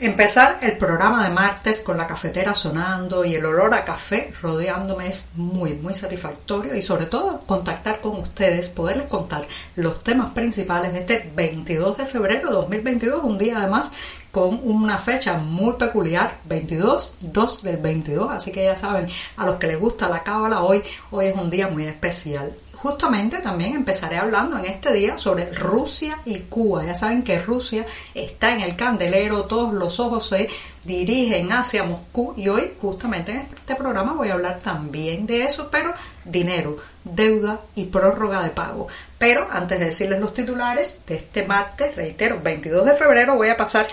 Empezar el programa de martes con la cafetera sonando y el olor a café rodeándome es muy, muy satisfactorio y sobre todo contactar con ustedes, poderles contar los temas principales de este 22 de febrero de 2022, un día además con una fecha muy peculiar, 22, 2 del 22, así que ya saben, a los que les gusta la cábala hoy, hoy es un día muy especial justamente también empezaré hablando en este día sobre Rusia y Cuba. Ya saben que Rusia está en el candelero, todos los ojos se dirigen hacia Moscú y hoy justamente en este programa voy a hablar también de eso, pero dinero, deuda y prórroga de pago. Pero antes de decirles los titulares de este martes, reitero, 22 de febrero, voy a pasar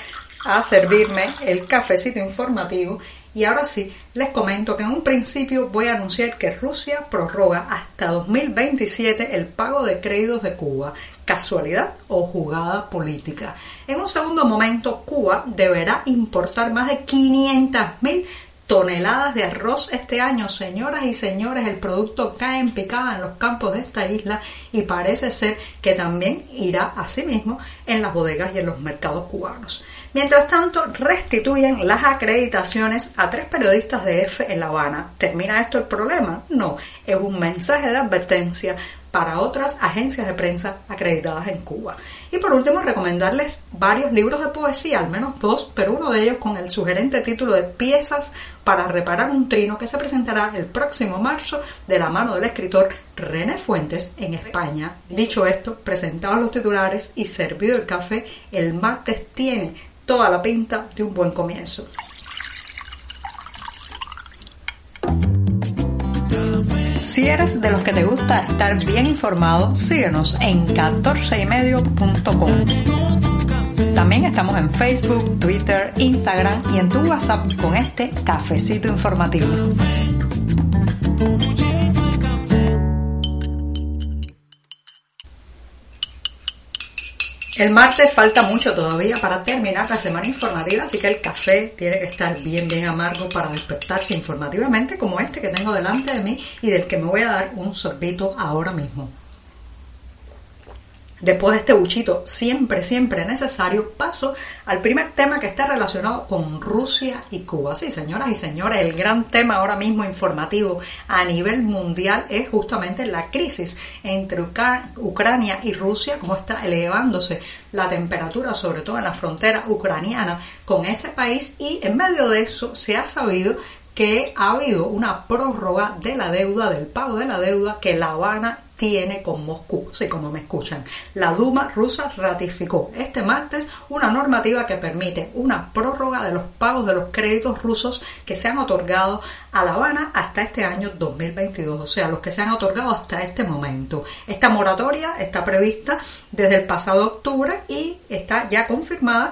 a servirme el cafecito informativo y ahora sí, les comento que en un principio voy a anunciar que Rusia prorroga hasta 2027 el pago de créditos de Cuba. ¿Casualidad o jugada política? En un segundo momento, Cuba deberá importar más de 500 mil toneladas de arroz este año. Señoras y señores, el producto cae en picada en los campos de esta isla y parece ser que también irá asimismo en las bodegas y en los mercados cubanos. Mientras tanto, restituyen las acreditaciones a tres periodistas de F en La Habana. ¿Termina esto el problema? No, es un mensaje de advertencia para otras agencias de prensa acreditadas en Cuba. Y por último, recomendarles varios libros de poesía, al menos dos, pero uno de ellos con el sugerente título de Piezas para reparar un trino que se presentará el próximo marzo de la mano del escritor René Fuentes en España. Dicho esto, presentados los titulares y servido el café, el martes tiene toda la pinta de un buen comienzo. Si eres de los que te gusta estar bien informado, síguenos en 14ymedio.com. También estamos en Facebook, Twitter, Instagram y en tu WhatsApp con este cafecito informativo. El martes falta mucho todavía para terminar la semana informativa, así que el café tiene que estar bien, bien amargo para despertarse informativamente como este que tengo delante de mí y del que me voy a dar un sorbito ahora mismo. Después de este buchito siempre, siempre necesario, paso al primer tema que está relacionado con Rusia y Cuba. Sí, señoras y señores, el gran tema ahora mismo informativo a nivel mundial es justamente la crisis entre Ucrania y Rusia, cómo está elevándose la temperatura, sobre todo en la frontera ucraniana con ese país y en medio de eso se ha sabido que ha habido una prórroga de la deuda, del pago de la deuda que La Habana tiene con Moscú, sí, como me escuchan. La Duma rusa ratificó este martes una normativa que permite una prórroga de los pagos de los créditos rusos que se han otorgado a La Habana hasta este año 2022, o sea, los que se han otorgado hasta este momento. Esta moratoria está prevista desde el pasado octubre y está ya confirmada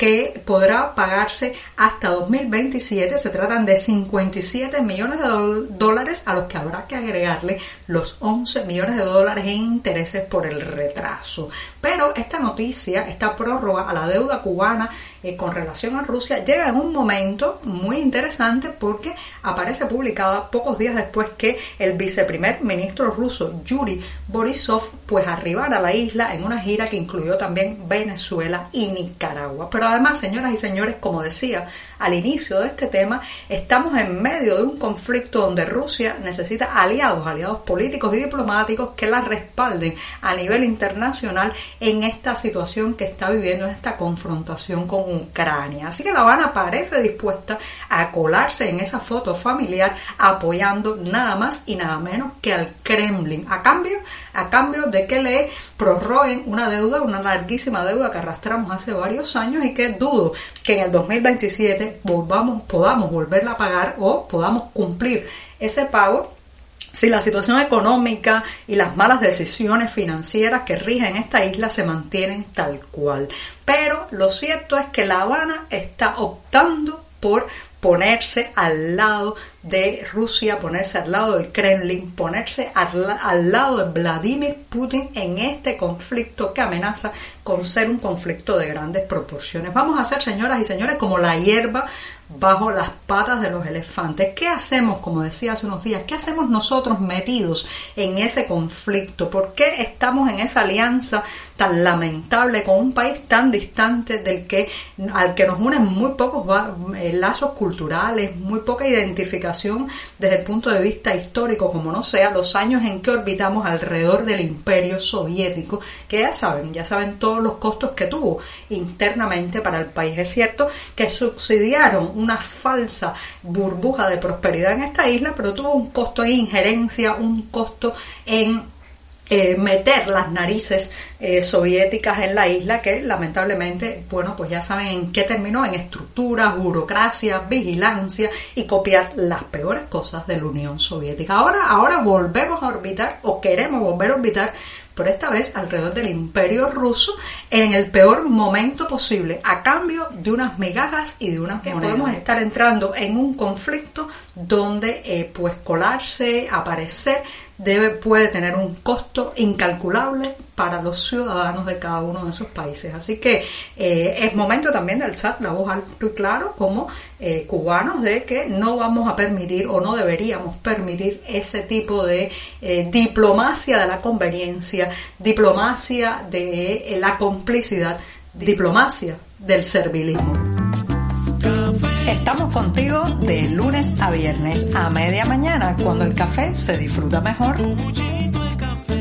que podrá pagarse hasta 2027. Se tratan de 57 millones de dólares a los que habrá que agregarle los 11 millones de dólares en intereses por el retraso. Pero esta noticia, esta prórroga a la deuda cubana eh, con relación a Rusia llega en un momento muy interesante porque aparece publicada pocos días después que el viceprimer ministro ruso Yuri Borisov pues arribara a la isla en una gira que incluyó también Venezuela y Nicaragua. Pero además, señoras y señores, como decía al inicio de este tema, estamos en medio de un conflicto donde Rusia necesita aliados, aliados políticos y diplomáticos que la respalden a nivel internacional en esta situación que está viviendo, en esta confrontación con Ucrania. Así que La Habana parece dispuesta a colarse en esa foto familiar apoyando nada más y nada menos que al Kremlin, a cambio, a cambio de que le prorroguen una deuda, una larguísima deuda que arrastramos hace varios años y que dudo que en el 2027 volvamos, podamos volverla a pagar o podamos cumplir ese pago si la situación económica y las malas decisiones financieras que rigen esta isla se mantienen tal cual. Pero lo cierto es que La Habana está optando por ponerse al lado de Rusia, ponerse al lado del Kremlin, ponerse al, lado de Vladimir Putin en este conflicto que amenaza con ser un conflicto de grandes proporciones. Vamos a hacer, señoras y señores, como la hierba bajo las patas de los elefantes. ¿Qué hacemos, como decía hace unos días, qué hacemos nosotros metidos en ese conflicto? ¿Por qué estamos en esa alianza tan lamentable con un país tan distante del que al que nos unen muy pocos eh, lazos culturales, muy poca identificación desde el punto de vista histórico, como no sea, los años en que orbitamos alrededor del imperio soviético, que ya saben, ya saben todos los costos que tuvo internamente para el país. Es cierto que subsidiaron una falsa burbuja de prosperidad en esta isla, pero tuvo un costo de injerencia, un costo en eh, meter las narices eh, soviéticas en la isla que lamentablemente, bueno, pues ya saben en qué terminó, en estructuras, burocracia, vigilancia y copiar las peores cosas de la Unión Soviética. Ahora, ahora volvemos a orbitar o queremos volver a orbitar por esta vez alrededor del imperio ruso en el peor momento posible, a cambio de unas migajas y de unas que Podemos estar entrando en un conflicto donde eh, pues colarse, aparecer, debe, puede tener un costo incalculable para los ciudadanos de cada uno de esos países. Así que eh, es momento también de alzar la voz alto y claro como eh, cubanos de que no vamos a permitir o no deberíamos permitir ese tipo de eh, diplomacia de la conveniencia, diplomacia de la complicidad, diplomacia del servilismo. Estamos contigo de lunes a viernes a media mañana cuando el café se disfruta mejor.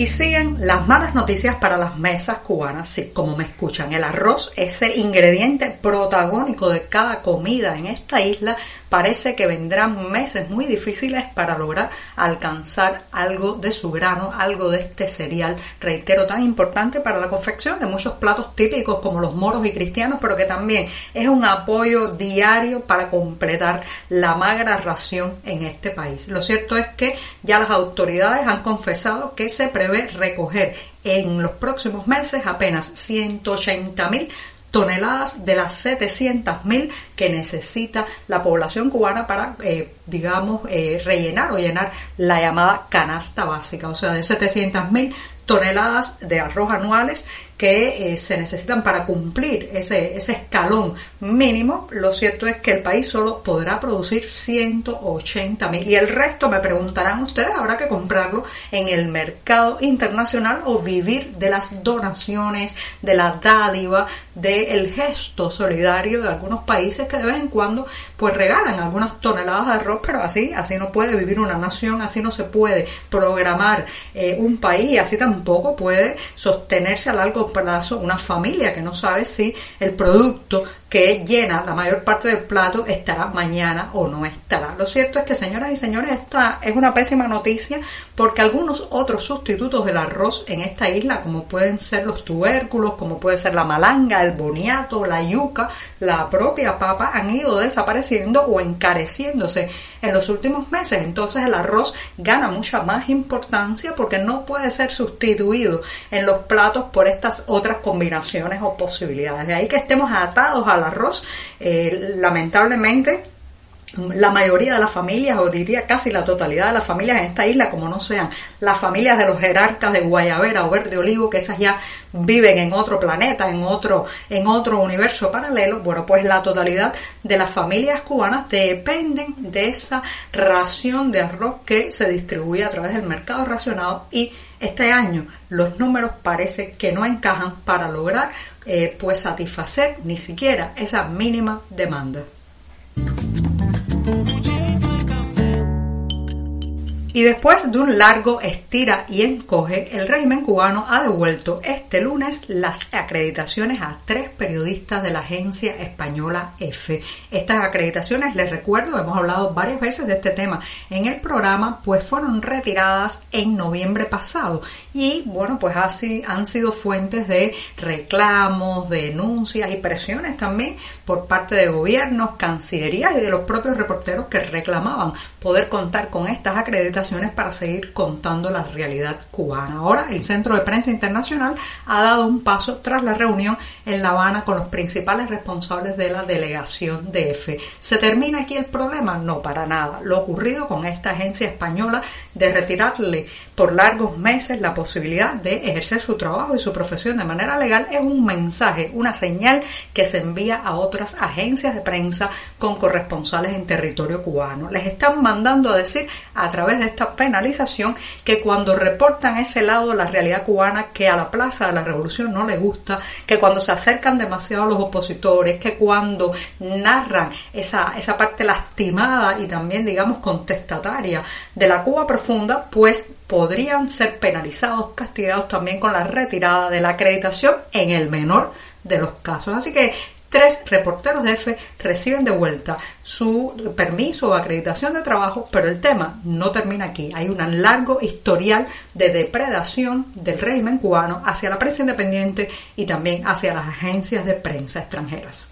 Y siguen las malas noticias para las mesas cubanas, sí, como me escuchan. El arroz, ese ingrediente protagónico de cada comida en esta isla, parece que vendrán meses muy difíciles para lograr alcanzar algo de su grano, algo de este cereal, reitero, tan importante para la confección de muchos platos típicos como los moros y cristianos, pero que también es un apoyo diario para completar la magra ración en este país. Lo cierto es que ya las autoridades han confesado que se prevé recoger en los próximos meses apenas 180 mil toneladas de las 700.000 que necesita la población cubana para, eh, digamos, eh, rellenar o llenar la llamada canasta básica, o sea, de 700.000 toneladas de arroz anuales que eh, se necesitan para cumplir ese, ese escalón mínimo, lo cierto es que el país solo podrá producir 180 mil. Y el resto me preguntarán ustedes, habrá que comprarlo en el mercado internacional o vivir de las donaciones, de la dádiva, del gesto solidario de algunos países que de vez en cuando pues regalan algunas toneladas de arroz, pero así, así no puede vivir una nación, así no se puede programar eh, un país, así tampoco puede sostenerse a largo plazo una familia que no sabe si el producto que llena la mayor parte del plato estará mañana o no estará. Lo cierto es que, señoras y señores, esta es una pésima noticia porque algunos otros sustitutos del arroz en esta isla, como pueden ser los tubérculos, como puede ser la malanga, el boniato, la yuca, la propia papa, han ido desapareciendo o encareciéndose en los últimos meses. Entonces el arroz gana mucha más importancia porque no puede ser sustituido en los platos por estas otras combinaciones o posibilidades. De ahí que estemos atados al arroz. Eh, lamentablemente, la mayoría de las familias, o diría casi la totalidad de las familias en esta isla, como no sean las familias de los jerarcas de Guayabera o Verde Olivo, que esas ya viven en otro planeta, en otro, en otro universo paralelo, bueno, pues la totalidad de las familias cubanas dependen de esa ración de arroz que se distribuye a través del mercado racionado y este año los números parece que no encajan para lograr eh, pues satisfacer ni siquiera esa mínima demanda. Y después de un largo estira y encoge, el régimen cubano ha devuelto este lunes las acreditaciones a tres periodistas de la agencia española F. Estas acreditaciones, les recuerdo, hemos hablado varias veces de este tema en el programa, pues fueron retiradas en noviembre pasado y bueno, pues así han sido fuentes de reclamos, denuncias y presiones también por parte de gobiernos, cancillerías y de los propios reporteros que reclamaban poder contar con estas acreditaciones para seguir contando la realidad cubana. Ahora el Centro de Prensa Internacional ha dado un paso tras la reunión en La Habana con los principales responsables de la delegación de EFE. ¿Se termina aquí el problema? No, para nada. Lo ocurrido con esta agencia española de retirarle por largos meses la posibilidad de ejercer su trabajo y su profesión de manera legal es un mensaje, una señal que se envía a otras agencias de prensa con corresponsales en territorio cubano. Les están mandando a decir a través de esta penalización que cuando reportan ese lado de la realidad cubana que a la Plaza de la Revolución no le gusta, que cuando se acercan demasiado a los opositores, que cuando narran esa, esa parte lastimada y también digamos contestataria de la Cuba profunda, pues podrían ser penalizados, castigados también con la retirada de la acreditación en el menor de los casos. Así que tres reporteros de EFE reciben de vuelta su permiso o acreditación de trabajo, pero el tema no termina aquí. Hay un largo historial de depredación del régimen cubano hacia la prensa independiente y también hacia las agencias de prensa extranjeras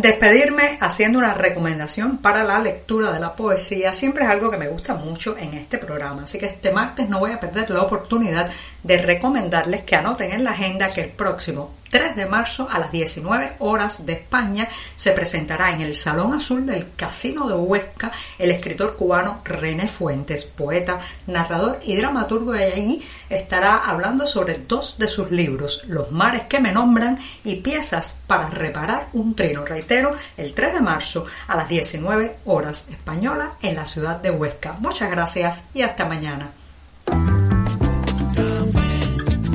despedirme haciendo una recomendación para la lectura de la poesía siempre es algo que me gusta mucho en este programa, así que este martes no voy a perder la oportunidad de recomendarles que anoten en la agenda que el próximo 3 de marzo a las 19 horas de España se presentará en el Salón Azul del Casino de Huesca el escritor cubano René Fuentes, poeta, narrador y dramaturgo y allí estará hablando sobre dos de sus libros, Los mares que me nombran y Piezas para reparar un trino. Reitero, el 3 de marzo a las 19 horas española en la ciudad de Huesca. Muchas gracias y hasta mañana.